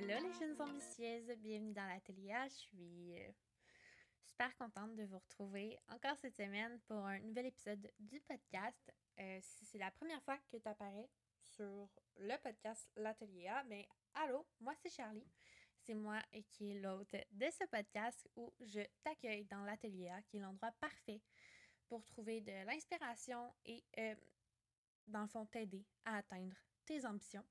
Hello les jeunes ambitieuses, bienvenue dans l'atelier. Je suis euh, super contente de vous retrouver encore cette semaine pour un nouvel épisode du podcast. Euh, si c'est la première fois que tu apparais sur le podcast L'Atelier A, ben allô, moi c'est Charlie. C'est moi qui est l'hôte de ce podcast où je t'accueille dans l'Atelier A, qui est l'endroit parfait pour trouver de l'inspiration et euh, dans le fond t'aider à atteindre tes ambitions.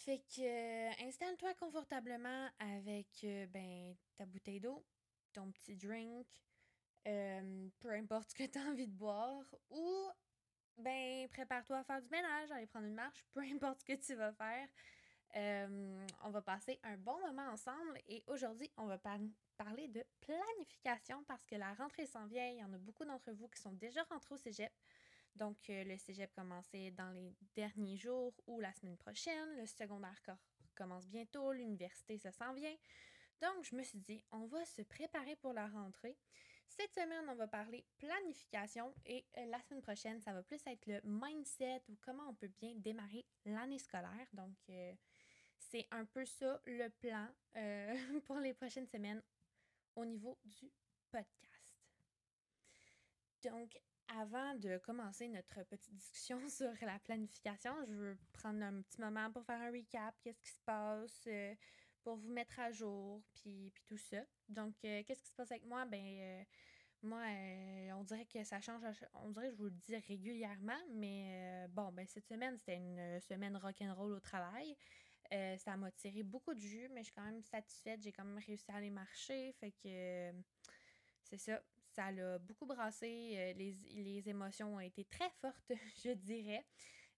Fait que euh, installe-toi confortablement avec euh, ben, ta bouteille d'eau, ton petit drink, peu importe ce que tu as envie de boire, ou ben prépare-toi à faire du ménage, aller prendre une marche, peu importe ce que tu vas faire. on va passer un bon moment ensemble et aujourd'hui, on va parler de planification parce que la rentrée s'en vient. Il y en a beaucoup d'entre vous qui sont déjà rentrés au cégep. Donc, euh, le cégep commençait dans les derniers jours ou la semaine prochaine. Le secondaire commence bientôt. L'université, ça s'en vient. Donc, je me suis dit, on va se préparer pour la rentrée. Cette semaine, on va parler planification et euh, la semaine prochaine, ça va plus être le mindset ou comment on peut bien démarrer l'année scolaire. Donc, euh, c'est un peu ça le plan pour les prochaines semaines au niveau du podcast. Donc, avant de commencer notre petite discussion sur la planification, je veux prendre un petit moment pour faire un recap, qu'est-ce qui se passe, euh, pour vous mettre à jour, puis, puis tout ça. Donc, euh, qu'est-ce qui se passe avec moi? Ben, euh, moi, on dirait que ça change, on dirait que je vous le dis régulièrement, mais bon, ben cette semaine, c'était une semaine rock'n'roll au travail. ça m'a tiré beaucoup de jus, mais je suis quand même satisfaite. J'ai quand même réussi à aller marcher, fait que c'est ça, ça l'a beaucoup brassé. Euh, les, émotions ont été très fortes, je dirais.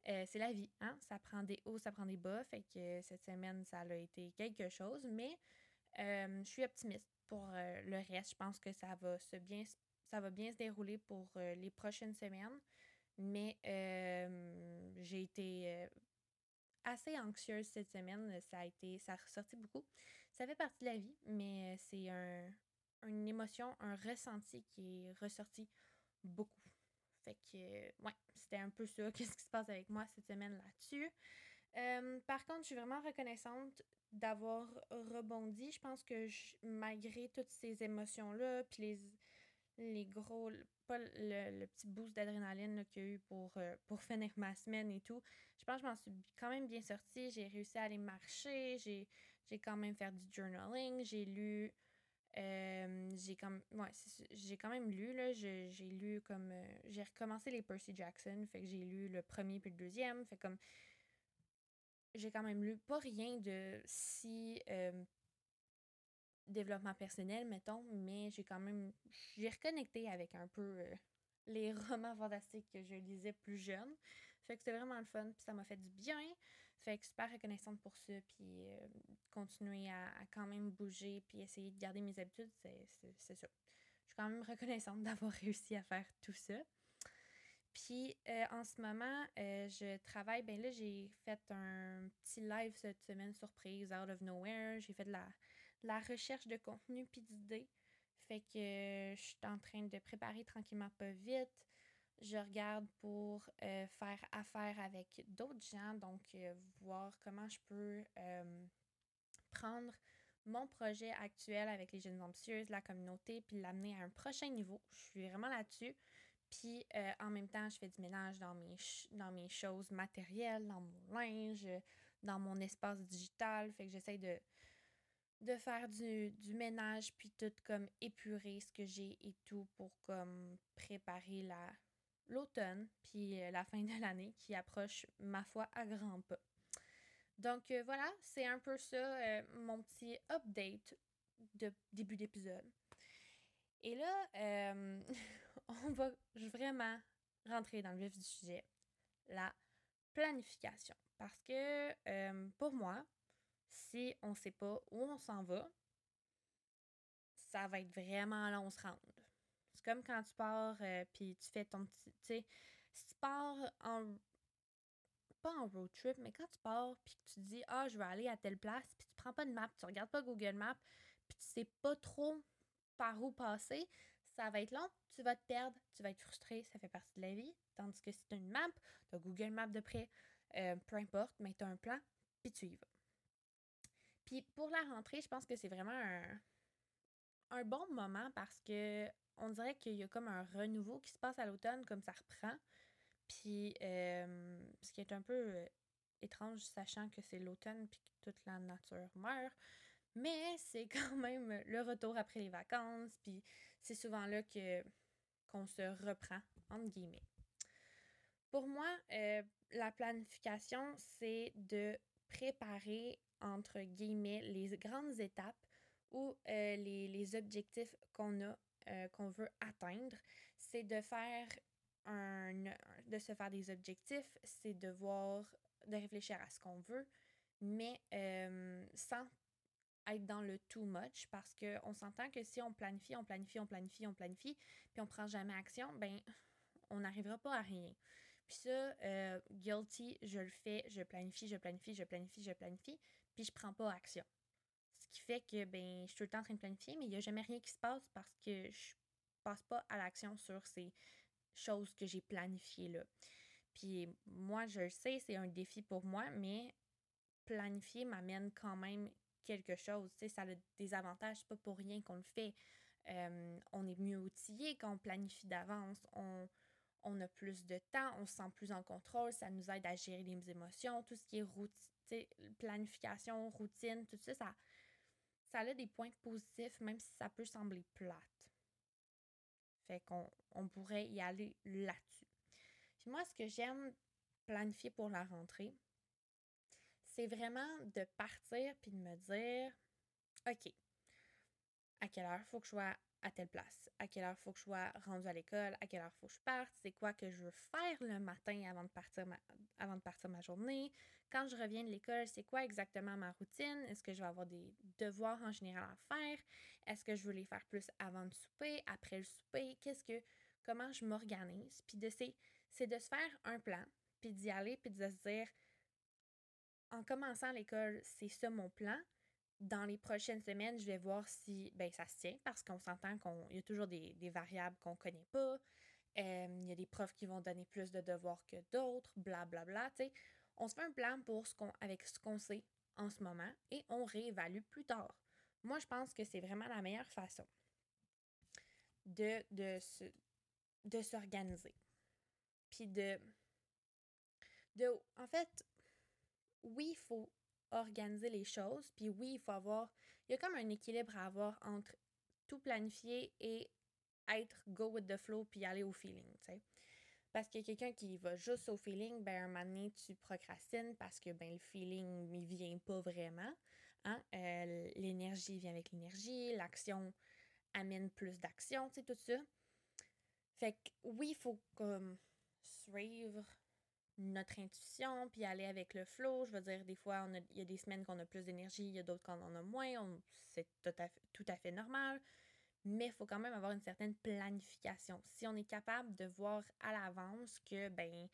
Euh, c'est la vie, hein? Ça prend des hauts, ça prend des bas. Fait que cette semaine, ça a été quelque chose. Mais euh, je suis optimiste pour le reste. Je pense que ça va, se bien, ça va bien se dérouler pour les prochaines semaines. Mais j'ai été assez anxieuse cette semaine. Ça a été. ça a ressorti beaucoup. Ça fait partie de la vie, mais c'est un, une émotion, un ressenti qui est ressorti beaucoup. Fait que, ouais, c'était un peu ça. Qu'est-ce qui se passe avec moi cette semaine là-dessus? Euh, par contre, je suis vraiment reconnaissante d'avoir rebondi. Je pense que malgré toutes ces émotions-là, puis les, les gros, pas le, petit boost d'adrénaline qu'il y a eu pour, euh, pour finir ma semaine et tout, je pense que je m'en suis quand même bien sortie. J'ai réussi à aller marcher, j'ai quand même fait du journaling, j'ai lu euh, j'ai ouais, j'ai quand même lu là, j'ai lu comme euh, j'ai recommencé les Percy Jackson, fait que j'ai lu le premier puis le deuxième, fait comme j'ai quand même lu pas rien de si euh, développement personnel mettons, mais j'ai quand même j'ai reconnecté avec un peu les romans fantastiques que je lisais plus jeune. Fait que c'était vraiment le fun, puis ça m'a fait du bien. Fait que super reconnaissante pour ça, puis euh, continuer à, quand même bouger, puis essayer de garder mes habitudes, c'est ça. Je suis quand même reconnaissante d'avoir réussi à faire tout ça. Puis euh, en ce moment, euh, je travaille, ben là, j'ai fait un petit live cette semaine surprise, out of nowhere. J'ai fait de la, de la recherche de contenu puis d'idées. Fait que euh, je suis en train de préparer tranquillement pas vite. Je regarde pour euh, faire affaire avec d'autres gens, donc euh, voir comment je peux prendre mon projet actuel avec les jeunes ambitieuses, la communauté, puis l'amener à un prochain niveau. Je suis vraiment là-dessus. Puis en même temps, je fais du ménage dans mes, dans mes choses matérielles, dans mon linge, dans mon espace digital. Fait que j'essaie de, de faire du, ménage puis tout comme épurer ce que j'ai et tout pour comme préparer la l'automne puis euh, la fin de l'année qui approche ma foi à grands pas. Donc euh, voilà, c'est un peu ça euh, mon petit update de début d'épisode. Et là, on va vraiment rentrer dans le vif du sujet, la planification. Parce que pour moi, si on ne sait pas où on s'en va, ça va être vraiment long se rendre. C'est comme quand tu pars euh, puis tu fais ton petit. Tu sais, si tu pars en. Pas en road trip, mais quand tu pars puis que tu dis Ah, je vais aller à telle place, puis tu prends pas de map, tu regardes pas Google Maps, puis tu sais pas trop par où passer, ça va être long, tu vas te perdre, tu vas être frustré, ça fait partie de la vie. Tandis que si tu as une map, tu as Google Maps de près, euh, peu importe, mais tu as un plan, puis tu y vas. Puis pour la rentrée, je pense que c'est vraiment un, un bon moment parce que on dirait qu'il y a comme un renouveau qui se passe à l'automne, comme ça reprend. Puis, ce qui est un peu euh, étrange, sachant que c'est l'automne puis que toute la nature meurt. Mais c'est quand même le retour après les vacances, puis c'est souvent là que qu'on se reprend, entre guillemets. Pour moi, euh, la planification, c'est de préparer, entre guillemets, les grandes étapes ou les, les, objectifs qu'on a, qu'on veut atteindre. C'est de faire un, de se faire des objectifs, c'est de voir, de réfléchir à ce qu'on veut, mais euh, sans être dans le too much parce qu'on s'entend que si on planifie, on planifie, on planifie, on planifie, puis on prend jamais action, ben on n'arrivera pas à rien. Puis ça, euh, guilty, je le fais, je planifie, je planifie, je planifie, je planifie, puis je prends pas action. Ce qui fait que ben je suis tout le temps en train de planifier, mais il n'y a jamais rien qui se passe parce que je passe pas à l'action sur ces choses que j'ai planifiées là. Puis moi, je le sais, c'est un défi pour moi, mais planifier m'amène quand même quelque chose. Ça a des avantages, c'est pas pour rien qu'on le fait. Euh, on est mieux outillé quand on planifie d'avance. On, on, a plus de temps, on se sent plus en contrôle, ça nous aide à gérer les émotions, tout ce qui est planification, routine, tout ça, ça, ça a des points positifs, même si ça peut sembler plate. Fait qu'on on pourrait y aller là-dessus. Puis moi, ce que j'aime planifier pour la rentrée, c'est vraiment de partir puis de me dire OK, à quelle heure faut que je sois à telle place, à quelle heure faut que je sois rendu à l'école, à quelle heure faut que je parte, c'est quoi que je veux faire le matin avant de partir ma, journée? Quand je reviens de l'école, c'est quoi exactement ma routine? Est-ce que je vais avoir des devoirs en général à faire? Est-ce que je veux les faire plus avant le souper, après le souper? Qu'est-ce que comment je m'organise? Puis de c'est de se faire un plan, puis d'y aller, puis de se dire en commençant l'école, c'est ça mon plan dans les prochaines semaines, je vais voir si ben, ça se tient parce qu'on s'entend qu'il y a toujours des, variables qu'on ne connaît pas. Euh, il y a des profs qui vont donner plus de devoirs que d'autres, blablabla. Bla, bla, on se fait un plan pour ce qu'on, avec ce qu'on sait en ce moment et on réévalue plus tard. Moi, je pense que c'est vraiment la meilleure façon de, de, se, de s'organiser. Puis de, de. En fait, oui, il faut organiser les choses. Puis oui, il faut avoir. Il y a comme un équilibre à avoir entre tout planifier et être go with the flow puis aller au feeling, tu sais. Parce que quelqu'un qui va juste au feeling, ben un moment donné, tu procrastines parce que ben le feeling, il vient pas vraiment. Hein? Euh, l'énergie vient avec l'énergie, l'action amène plus d'action, tu sais, tout ça. Fait que oui, il faut comme suivre notre intuition, puis aller avec le flow. Je veux dire, des fois, il y a des semaines qu'on a plus d'énergie, il y a d'autres qu'on en a moins. C'est tout à, fait, tout à fait normal. Mais il faut quand même avoir une certaine planification. Si on est capable de voir à l'avance que, ben,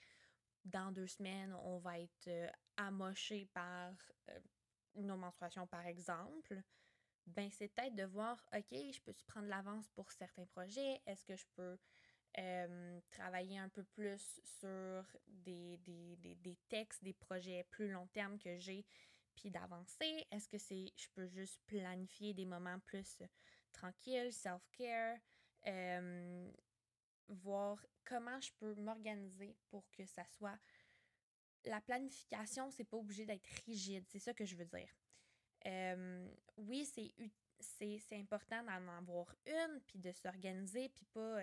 dans deux semaines, on va être euh, amoché par euh, nos menstruations, par exemple, ben, c'est peut-être de voir, OK, je peux prendre l'avance pour certains projets? Est-ce que je peux euh, travailler un peu plus sur des, des, des, des, textes, des projets plus long terme que j'ai, puis d'avancer? Est-ce que c'est je peux juste planifier des moments plus tranquilles, self-care, euh, voir comment je peux m'organiser pour que ça soit la planification, c'est pas obligé d'être rigide, c'est ça que je veux dire. Euh, oui, c'est c'est important d'en avoir une, puis de s'organiser, puis pas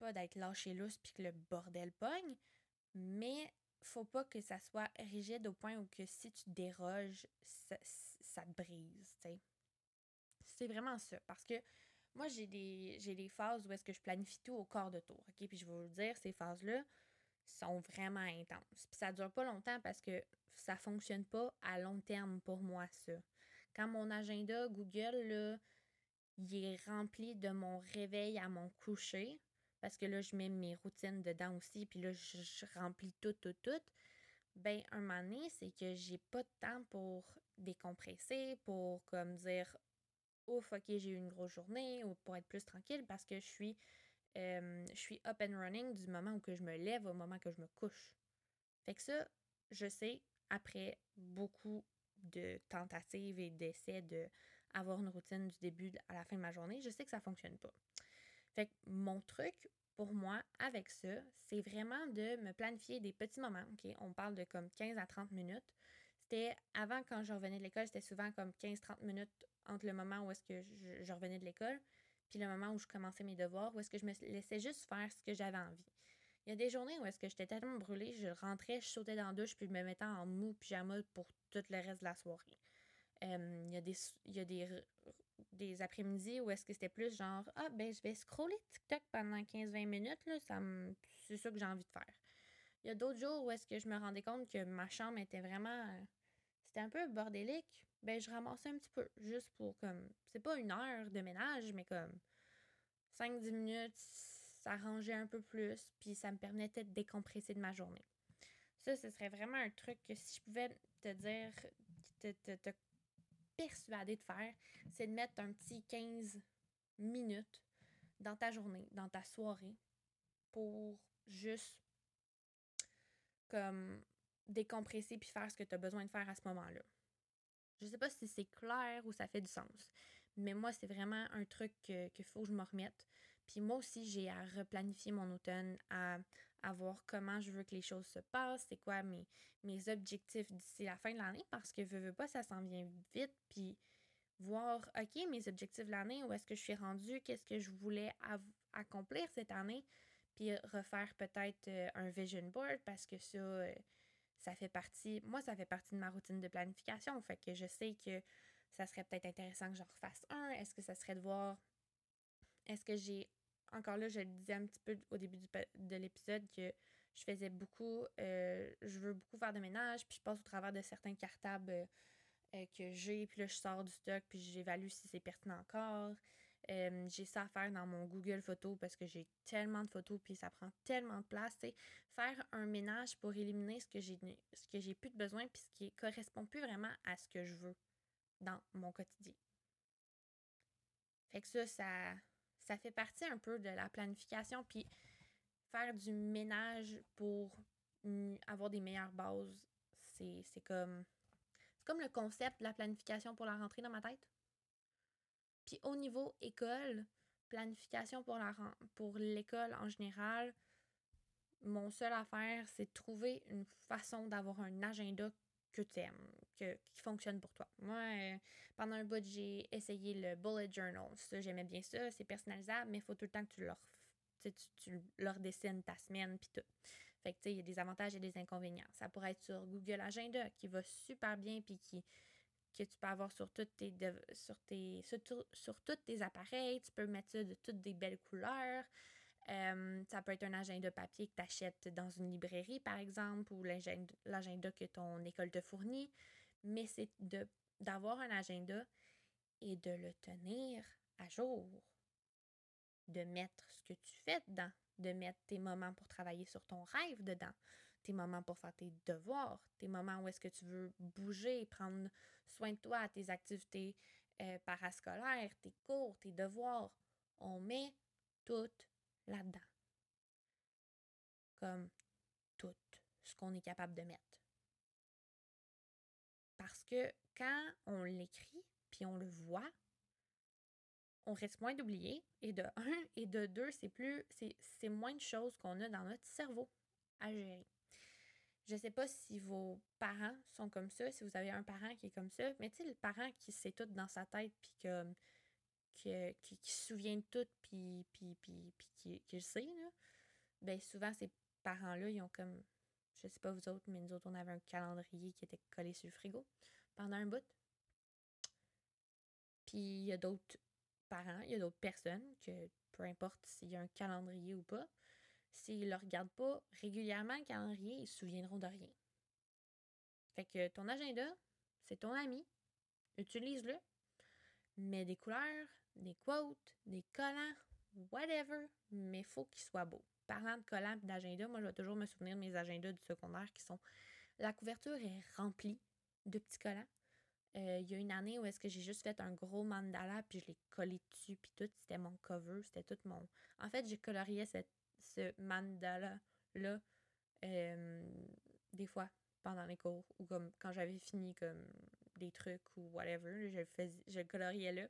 pas d'être lâché lousse puis que le bordel pogne, mais faut pas que ça soit rigide au point où que si tu déroges, ça, te brise, C'est vraiment ça. Parce que moi, j'ai des, j'ai des phases où est-ce que je planifie tout au corps de tour, OK? Puis je vais vous le dire, ces phases-là sont vraiment intenses. Puis ça dure pas longtemps parce que ça fonctionne pas à long terme pour moi, ça. Quand mon agenda Google, là, il est rempli de mon réveil à mon coucher, parce que là, je mets mes routines dedans aussi, puis là, je, remplis tout, tout, tout. Ben, un moment donné, c'est que j'ai pas de temps pour décompresser, pour comme dire ouf, ok, j'ai eu une grosse journée, ou pour être plus tranquille parce que je suis, je suis up and running du moment où que je me lève au moment que je me couche. Fait que ça, je sais, après beaucoup de tentatives et d'essais d'avoir une routine du début à la fin de ma journée, je sais que ça fonctionne pas. Fait que mon truc pour moi avec ça, c'est vraiment de me planifier des petits moments. OK? On parle de comme 15 à 30 minutes. C'était avant quand je revenais de l'école, c'était souvent comme 15-30 minutes entre le moment où est-ce que je, revenais de l'école puis le moment où je commençais mes devoirs, où est-ce que je me laissais juste faire ce que j'avais envie. Il y a des journées où est-ce que j'étais tellement brûlée, je rentrais, je sautais dans la douche, puis je me mettais en mou pyjama pour tout le reste de la soirée. il y a des, il y a des, des après-midi où est-ce que c'était plus genre Ah, ben, je vais scroller TikTok pendant 15-20 minutes, là, ça c'est ça que j'ai envie de faire. Il y a d'autres jours où est-ce que je me rendais compte que ma chambre était vraiment. C'était un peu bordélique. Ben, je ramassais un petit peu, juste pour comme. C'est pas une heure de ménage, mais comme 5-10 minutes, ça rangeait un peu plus, puis ça me permettait de décompresser de ma journée. Ça, ce serait vraiment un truc que si je pouvais te dire, te, te persuader de faire, c'est de mettre un petit 15 minutes dans ta journée, dans ta soirée, pour juste comme décompresser puis faire ce que tu as besoin de faire à ce moment-là. Je sais pas si c'est clair ou ça fait du sens, mais moi, c'est vraiment un truc qu'il faut que je me remette. Puis moi aussi, j'ai à replanifier mon automne, à, à, voir comment je veux que les choses se passent, c'est quoi mes, mes objectifs d'ici la fin de l'année, parce que veux, veux pas, ça s'en vient vite. Puis voir, OK, mes objectifs de l'année, où est-ce que je suis rendue, qu'est-ce que je voulais accomplir cette année, puis refaire peut-être euh, un vision board, parce que ça, euh, ça fait partie, moi, ça fait partie de ma routine de planification. Fait que je sais que ça serait peut-être intéressant que j'en refasse un. Est-ce que ça serait de voir, est-ce que j'ai encore là, je le disais un petit peu au début de l'épisode que je faisais beaucoup, euh, je veux beaucoup faire de ménage, puis je passe au travers de certains cartables euh, euh, que j'ai, puis là, je sors du stock, puis j'évalue si c'est pertinent encore. j'ai ça à faire dans mon Google Photos parce que j'ai tellement de photos, puis ça prend tellement de place. Faire un ménage pour éliminer ce que j'ai plus de besoin, puis ce qui correspond plus vraiment à ce que je veux dans mon quotidien. Fait que ça, ça, ça fait partie un peu de la planification. Puis faire du ménage pour avoir des meilleures bases, c'est comme. C'est comme le concept de la planification pour la rentrée dans ma tête. Puis au niveau école, planification pour la pour l'école en général, mon seul affaire, c'est de trouver une façon d'avoir un agenda que tu aimes, qui fonctionne pour toi. Moi, euh, pendant un bout, j'ai essayé le bullet journal. Ça, j'aimais bien ça. C'est personnalisable, mais il faut tout le temps que tu leur, tu, tu leur dessines ta semaine puis tout. Fait que, tu sais, il y a des avantages et des inconvénients. Ça pourrait être sur Google Agenda, qui va super bien puis qui que tu peux avoir sur toutes tes sur tes sur, sur tous tes appareils, tu peux mettre ça de toutes des belles couleurs. Ça peut être un agenda papier que tu achètes dans une librairie, par exemple, ou l'agenda que ton école te fournit. Mais c'est d'avoir un agenda et de le tenir à jour. De mettre ce que tu fais dedans. De mettre tes moments pour travailler sur ton rêve dedans. Tes moments pour faire tes devoirs. Tes moments où est-ce que tu veux bouger, prendre soin de toi, tes activités euh, parascolaires, tes cours, tes devoirs. On met tout là-dedans. Comme tout ce qu'on est capable de mettre. Parce que quand on l'écrit, puis on le voit, on risque moins d'oublier. Et de un, et de deux, c'est plus. C'est moins de choses qu'on a dans notre cerveau à gérer. Je sais pas si vos parents sont comme ça, si vous avez un parent qui est comme ça, mais tu sais, le parent qui sait tout dans sa tête, puis qui, qui, se souvient de tout, puis, puis qui, qui, le sait, là, ben souvent, ces parents-là, ils ont comme, je sais pas vous autres, mais nous autres, on avait un calendrier qui était collé sur le frigo pendant un bout. Puis il y a d'autres parents, il y a d'autres personnes que, peu importe s'il y a un calendrier ou pas, s'ils ne le regardent pas régulièrement, le calendrier, ils se souviendront de rien. Fait que ton agenda, c'est ton ami. Utilise-le. Mets des couleurs, des quotes, des collants, whatever, mais faut qu'ils soient beaux. Parlant de collants et d'agenda, moi, je vais toujours me souvenir de mes agendas du secondaire qui sont. La couverture est remplie de petits collants. Euh, il y a une année où est-ce que j'ai juste fait un gros mandala puis je l'ai collé dessus puis tout, c'était mon cover, c'était tout mon... En fait, j'ai colorié cette, ce mandala-là euh, des fois pendant les cours ou comme quand j'avais fini comme des trucs ou whatever. Je fais, je coloriais là.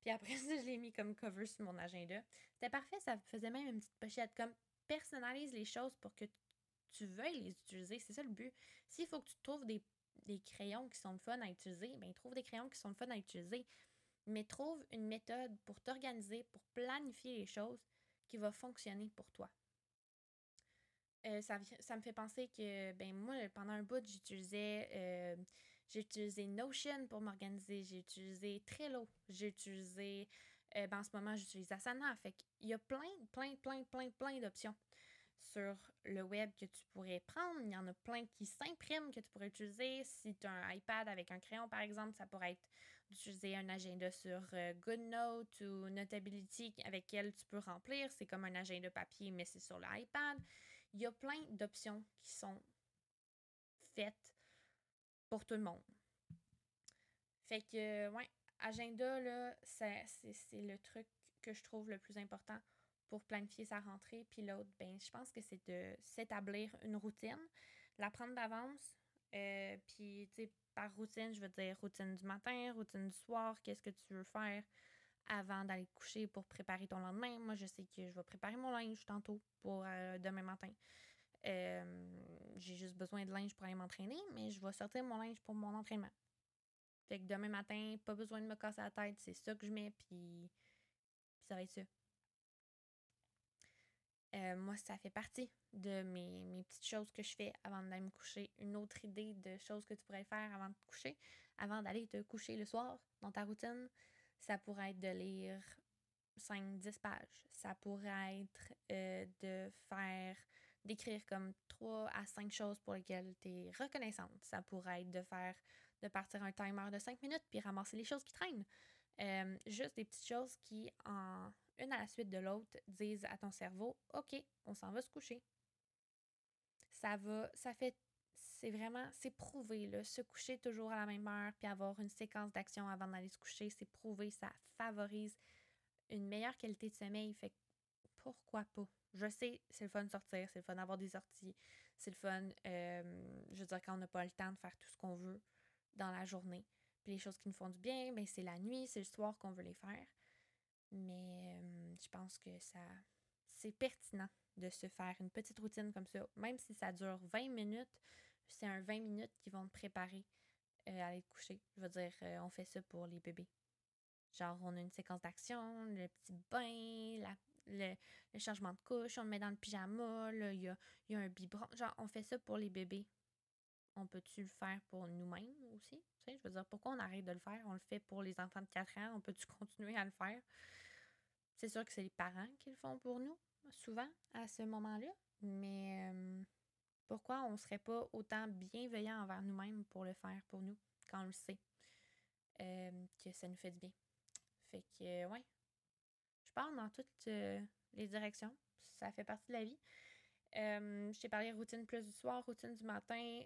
Puis après ça, je l'ai mis comme cover sur mon agenda. C'était parfait, ça faisait même une petite pochette comme personnalise les choses pour que tu veuilles les utiliser. C'est ça le but. S'il faut que tu trouves des, crayons qui sont fun à utiliser, ben trouve des crayons qui sont fun à utiliser. Mais trouve une méthode pour t'organiser, pour planifier les choses qui va fonctionner pour toi. Euh, ça, ça, me fait penser que, ben moi, pendant un bout, j'utilisais euh, j'ai utilisé Notion pour m'organiser, j'ai utilisé Trello, j'ai utilisé, euh, ben en ce moment, j'utilise Asana. Fait qu'il y a plein, plein, plein, plein, plein d'options sur le web que tu pourrais prendre. Il y en a plein qui s'impriment que tu pourrais utiliser. Si tu as un iPad avec un crayon, par exemple, ça pourrait être d'utiliser un agenda sur GoodNote ou Notability avec lequel tu peux remplir. C'est comme un agenda papier, mais c'est sur l'iPad. Il y a plein d'options qui sont faites pour tout le monde. Fait que, ouais, agenda, là, c'est le truc que je trouve le plus important pour planifier sa rentrée. Puis l'autre, ben, je pense que c'est de s'établir une routine, la prendre d'avance. Euh, puis, tu sais, par routine, je veux dire routine du matin, routine du soir, qu'est-ce que tu veux faire avant d'aller coucher pour préparer ton lendemain. Moi, je sais que je vais préparer mon linge tantôt pour euh, demain matin. Euh, j'ai juste besoin de linge pour aller m'entraîner, mais je vais sortir mon linge pour mon entraînement. Fait que demain matin, pas besoin de me casser la tête, c'est ça que je mets, puis, Euh, moi, ça fait partie de mes, mes, petites choses que je fais avant d'aller me coucher. Une autre idée de choses que tu pourrais faire avant de te coucher, avant d'aller te coucher le soir dans ta routine, ça pourrait être de lire 5-10 pages. Ça pourrait être euh, de faire, d'écrire comme 3 à 5 choses pour lesquelles tu es reconnaissante. Ça pourrait être de faire, de partir un timer de 5 minutes puis ramasser les choses qui traînent. Euh, juste des petites choses qui, en une à la suite de l'autre, disent à ton cerveau OK, on s'en va se coucher. Ça va, ça fait c'est vraiment, c'est prouvé, là, se coucher toujours à la même heure, puis avoir une séquence d'action avant d'aller se coucher, c'est prouvé, ça favorise une meilleure qualité de sommeil, fait pourquoi pas? Je sais, c'est le fun de sortir, c'est le fun d'avoir des sorties, c'est le fun, euh, je veux dire, quand on n'a pas le temps de faire tout ce qu'on veut dans la journée. Puis les choses qui nous font du bien, ben c'est la nuit, c'est le soir qu'on veut les faire. Mais je pense que ça, c'est pertinent de se faire une petite routine comme ça, même si ça dure 20 minutes, c'est un 20 minutes qui vont te préparer euh, à aller te coucher. Je veux dire, euh, on fait ça pour les bébés. Genre, on a une séquence d'action, le petit bain, le, changement de couche, on le met dans le pyjama, il y a, y a, un biberon. Genre, on fait ça pour les bébés. On peut-tu le faire pour nous-mêmes aussi? Tu sais, je veux dire, pourquoi on arrête de le faire? On le fait pour les enfants de 4 ans, on peut-tu continuer à le faire? C'est sûr que c'est les parents qui le font pour nous, souvent, à ce moment-là. Mais euh, pourquoi on ne serait pas autant bienveillant envers nous-mêmes pour le faire pour nous quand on le sait euh, que ça nous fait du bien? Fait que, ouais, je parle dans toutes euh, les directions. Ça fait partie de la vie. Euh, je t'ai parlé routine plus du soir, routine du matin,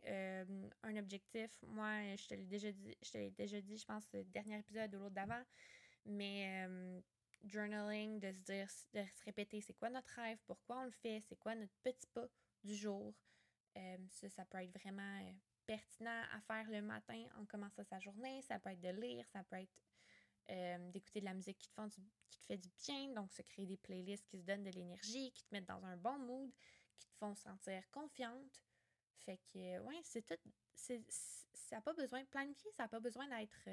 un objectif. Moi, je te l'ai déjà dit, je te l'ai déjà dit, je pense, le dernier épisode ou l'autre d'avant. Mais journaling, de se dire, de se répéter c'est quoi notre rêve, pourquoi on le fait, c'est quoi notre petit pas du jour. Euh, ça, ça peut être vraiment euh, pertinent à faire le matin en commençant sa journée. Ça peut être de lire, ça peut être euh, d'écouter de la musique qui te, qui te fait du bien, donc se créer des playlists qui se donnent de l'énergie, qui te mettent dans un bon mood, qui te font sentir confiante. Fait que, ouais, c'est tout. ça n'a pas besoin de planifier, ça n'a pas besoin d'être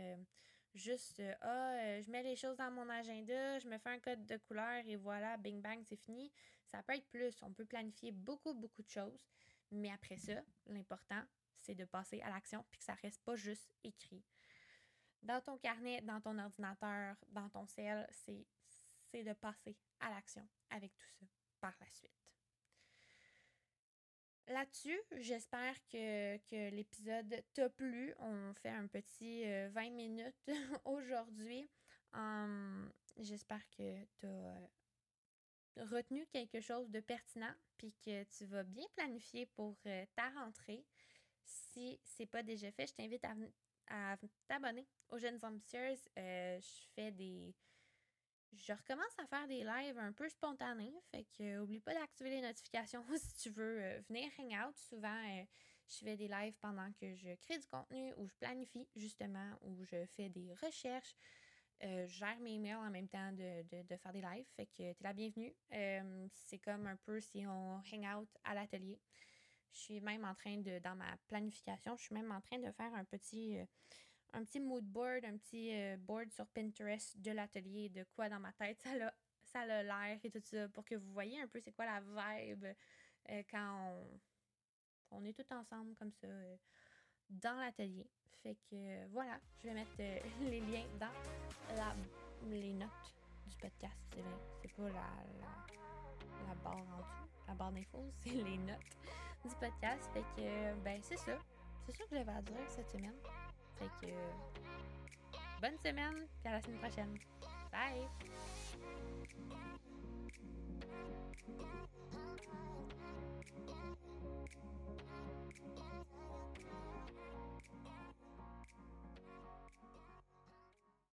juste ah, je mets les choses dans mon agenda, je me fais un code de couleur et voilà, bing bang, c'est fini. Ça peut être plus. On peut planifier beaucoup, beaucoup de choses. Mais après ça, l'important, c'est de passer à l'action puis que ça reste pas juste écrit. Dans ton carnet, dans ton ordinateur, dans ton ciel, c'est de passer à l'action avec tout ça par la suite. Là-dessus, j'espère que, que l'épisode t'a plu. On fait un petit 20 euh, minutes aujourd'hui. Hum, j'espère que tu as retenu quelque chose de pertinent, puis que tu vas bien planifier pour euh, ta rentrée. Si c'est pas déjà fait, je t'invite à, t'abonner aux Jeunes Ambitieuses. Euh, je fais des. Je recommence à faire des lives un peu spontanés, fait que oublie pas d'activer les notifications si tu veux euh, venir hang out. Souvent, Je fais des lives pendant que je crée du contenu ou je planifie justement, ou je fais des recherches. Euh, je gère mes emails en même temps de, faire des lives. Fait que tu es la bienvenue. Euh, c'est comme un peu si on hang out à l'atelier. Je suis même en train de, dans ma planification, je suis même en train de faire un petit, euh, un petit mood board, un petit board sur Pinterest de l'atelier, de quoi dans ma tête ça a, ça a l'air et tout ça, pour que vous voyez un peu c'est quoi la vibe quand on, est tous ensemble comme ça dans l'atelier. Fait que voilà, je vais mettre euh, les liens dans la, les notes du podcast. C'est pas la, la, barre en dessous, la barre d'infos, c'est les notes du podcast. Fait que, ben, c'est ça. C'est ça que j'avais à dire cette semaine. Bonne semaine, puis à la semaine prochaine. Bye!